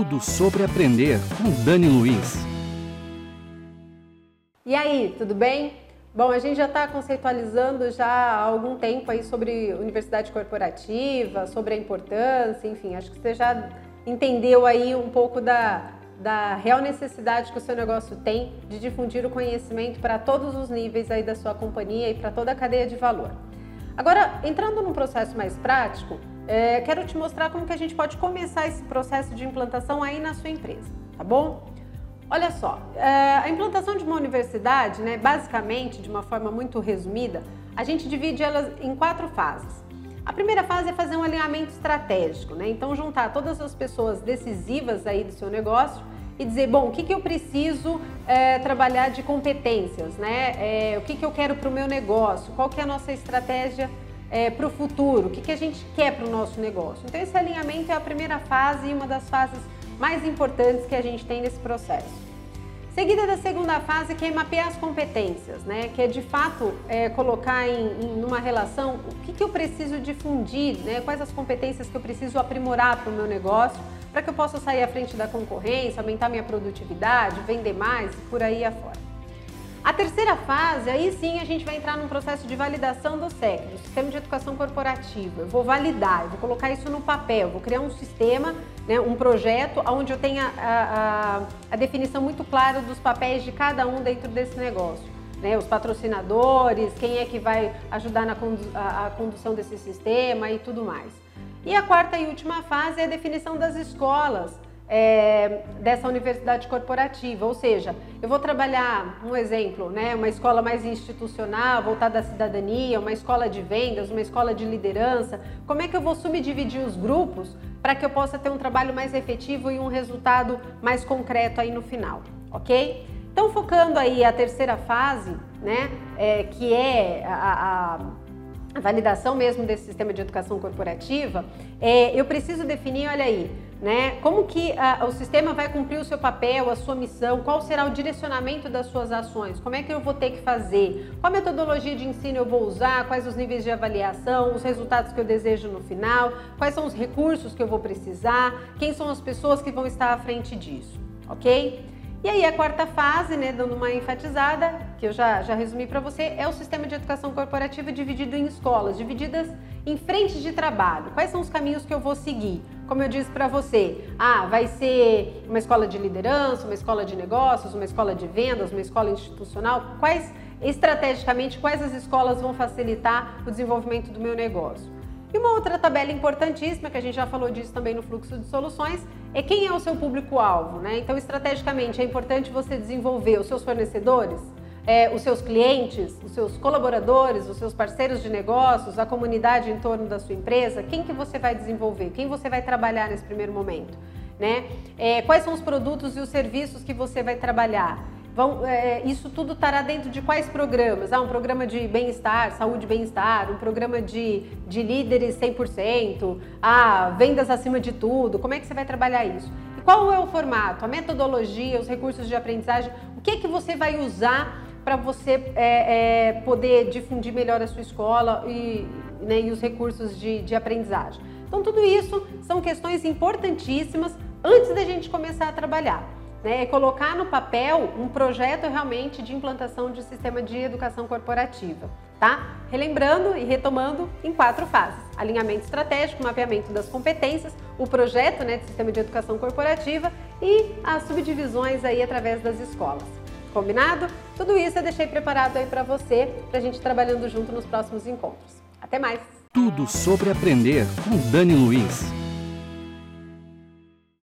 Tudo sobre aprender com Dani Luiz. E aí, tudo bem? Bom, a gente já está conceitualizando já há algum tempo aí sobre universidade corporativa, sobre a importância, enfim, acho que você já entendeu aí um pouco da, da real necessidade que o seu negócio tem de difundir o conhecimento para todos os níveis aí da sua companhia e para toda a cadeia de valor. Agora, entrando num processo mais prático, é, quero te mostrar como que a gente pode começar esse processo de implantação aí na sua empresa, tá bom? Olha só, é, a implantação de uma universidade, né, basicamente, de uma forma muito resumida, a gente divide elas em quatro fases. A primeira fase é fazer um alinhamento estratégico, né? Então juntar todas as pessoas decisivas aí do seu negócio e dizer, bom, o que, que eu preciso é, trabalhar de competências, né? É, o que, que eu quero para o meu negócio, qual que é a nossa estratégia é, para o futuro, o que, que a gente quer para o nosso negócio. Então, esse alinhamento é a primeira fase e uma das fases mais importantes que a gente tem nesse processo. Seguida da segunda fase, que é mapear as competências, né? que é de fato é, colocar em, em uma relação o que, que eu preciso difundir, né? quais as competências que eu preciso aprimorar para o meu negócio, para que eu possa sair à frente da concorrência, aumentar minha produtividade, vender mais e por aí afora. A terceira fase, aí sim a gente vai entrar num processo de validação do SEC, do Sistema de Educação Corporativa. Eu vou validar, eu vou colocar isso no papel, vou criar um sistema, né, um projeto onde eu tenha a, a, a definição muito clara dos papéis de cada um dentro desse negócio. Né, os patrocinadores, quem é que vai ajudar na condu a, a condução desse sistema e tudo mais. E a quarta e última fase é a definição das escolas, é, dessa universidade corporativa, ou seja, eu vou trabalhar, um exemplo, né, uma escola mais institucional, voltada à cidadania, uma escola de vendas, uma escola de liderança, como é que eu vou subdividir os grupos para que eu possa ter um trabalho mais efetivo e um resultado mais concreto aí no final, ok? Então, focando aí a terceira fase, né, é, que é a, a a validação mesmo desse sistema de educação corporativa, é, eu preciso definir, olha aí, né? Como que a, o sistema vai cumprir o seu papel, a sua missão? Qual será o direcionamento das suas ações? Como é que eu vou ter que fazer? Qual metodologia de ensino eu vou usar? Quais os níveis de avaliação? Os resultados que eu desejo no final? Quais são os recursos que eu vou precisar? Quem são as pessoas que vão estar à frente disso? Ok? E aí a quarta fase, né, dando uma enfatizada, que eu já, já resumi para você, é o sistema de educação corporativa dividido em escolas, divididas em frentes de trabalho. Quais são os caminhos que eu vou seguir? Como eu disse para você, ah, vai ser uma escola de liderança, uma escola de negócios, uma escola de vendas, uma escola institucional. Quais, estrategicamente, quais as escolas vão facilitar o desenvolvimento do meu negócio? E uma outra tabela importantíssima, que a gente já falou disso também no fluxo de soluções, é quem é o seu público-alvo. Né? Então, estrategicamente, é importante você desenvolver os seus fornecedores, é, os seus clientes, os seus colaboradores, os seus parceiros de negócios, a comunidade em torno da sua empresa, quem que você vai desenvolver, quem você vai trabalhar nesse primeiro momento. Né? É, quais são os produtos e os serviços que você vai trabalhar? Vão, é, isso tudo estará dentro de quais programas? Ah, um programa de bem-estar, saúde e bem-estar, um programa de, de líderes 100%, ah, vendas acima de tudo. Como é que você vai trabalhar isso? E qual é o formato, a metodologia, os recursos de aprendizagem? O que é que você vai usar para você é, é, poder difundir melhor a sua escola e, né, e os recursos de, de aprendizagem? Então, tudo isso são questões importantíssimas antes da gente começar a trabalhar né, é colocar no papel um projeto realmente de implantação de sistema de educação corporativa, tá? Relembrando e retomando em quatro fases: alinhamento estratégico, mapeamento das competências, o projeto né, de sistema de educação corporativa e as subdivisões aí através das escolas. Combinado? Tudo isso eu deixei preparado aí para você, para a gente trabalhando junto nos próximos encontros. Até mais! Tudo sobre aprender com Dani Luiz.